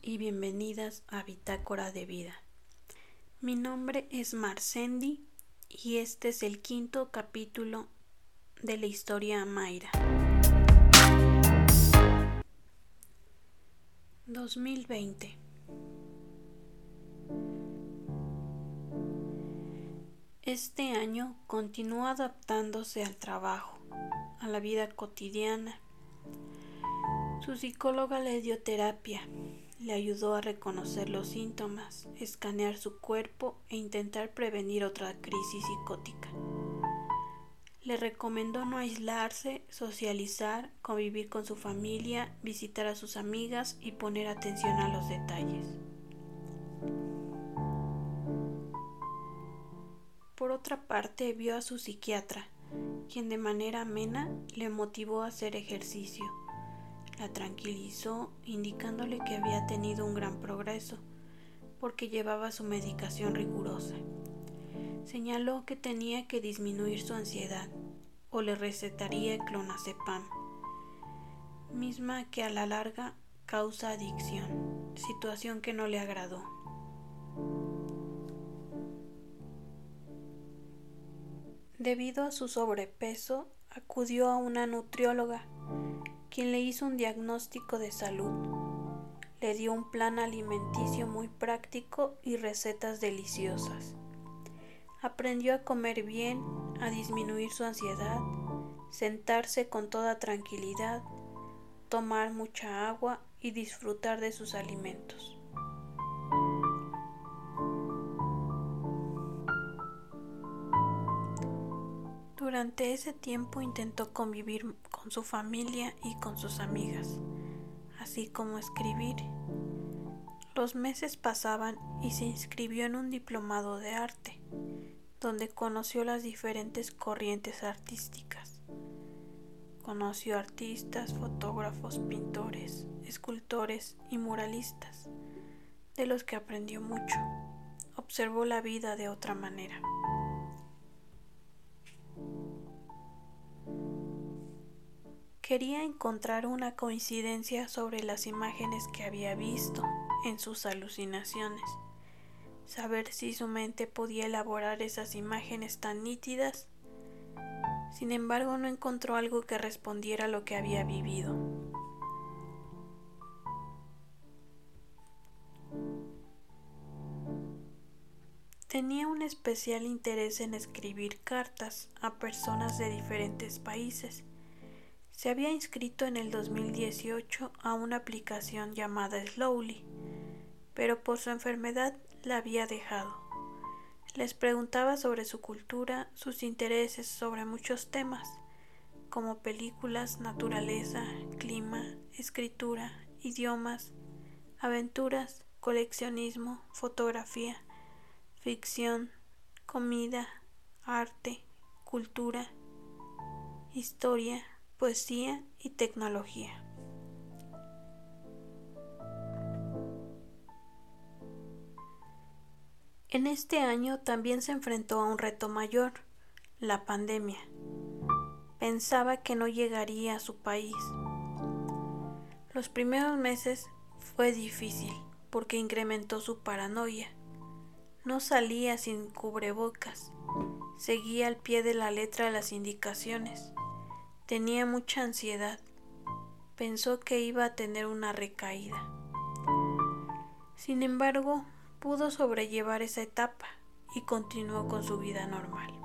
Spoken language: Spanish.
Y bienvenidas a Bitácora de Vida. Mi nombre es Marcendi y este es el quinto capítulo de la historia Mayra. 2020 Este año continúa adaptándose al trabajo, a la vida cotidiana su psicóloga le dio terapia, le ayudó a reconocer los síntomas, escanear su cuerpo e intentar prevenir otra crisis psicótica. Le recomendó no aislarse, socializar, convivir con su familia, visitar a sus amigas y poner atención a los detalles. Por otra parte, vio a su psiquiatra, quien de manera amena le motivó a hacer ejercicio la tranquilizó indicándole que había tenido un gran progreso porque llevaba su medicación rigurosa. Señaló que tenía que disminuir su ansiedad o le recetaría clonazepam, misma que a la larga causa adicción, situación que no le agradó. Debido a su sobrepeso, acudió a una nutrióloga quien le hizo un diagnóstico de salud. Le dio un plan alimenticio muy práctico y recetas deliciosas. Aprendió a comer bien, a disminuir su ansiedad, sentarse con toda tranquilidad, tomar mucha agua y disfrutar de sus alimentos. Durante ese tiempo intentó convivir con su familia y con sus amigas, así como escribir. Los meses pasaban y se inscribió en un diplomado de arte, donde conoció las diferentes corrientes artísticas. Conoció artistas, fotógrafos, pintores, escultores y muralistas, de los que aprendió mucho. Observó la vida de otra manera. Quería encontrar una coincidencia sobre las imágenes que había visto en sus alucinaciones, saber si su mente podía elaborar esas imágenes tan nítidas. Sin embargo, no encontró algo que respondiera a lo que había vivido. Tenía un especial interés en escribir cartas a personas de diferentes países se había inscrito en el 2018 a una aplicación llamada Slowly, pero por su enfermedad la había dejado. Les preguntaba sobre su cultura, sus intereses sobre muchos temas, como películas, naturaleza, clima, escritura, idiomas, aventuras, coleccionismo, fotografía, ficción, comida, arte, cultura, historia, poesía y tecnología. En este año también se enfrentó a un reto mayor, la pandemia. Pensaba que no llegaría a su país. Los primeros meses fue difícil porque incrementó su paranoia. No salía sin cubrebocas, seguía al pie de la letra las indicaciones. Tenía mucha ansiedad. Pensó que iba a tener una recaída. Sin embargo, pudo sobrellevar esa etapa y continuó con su vida normal.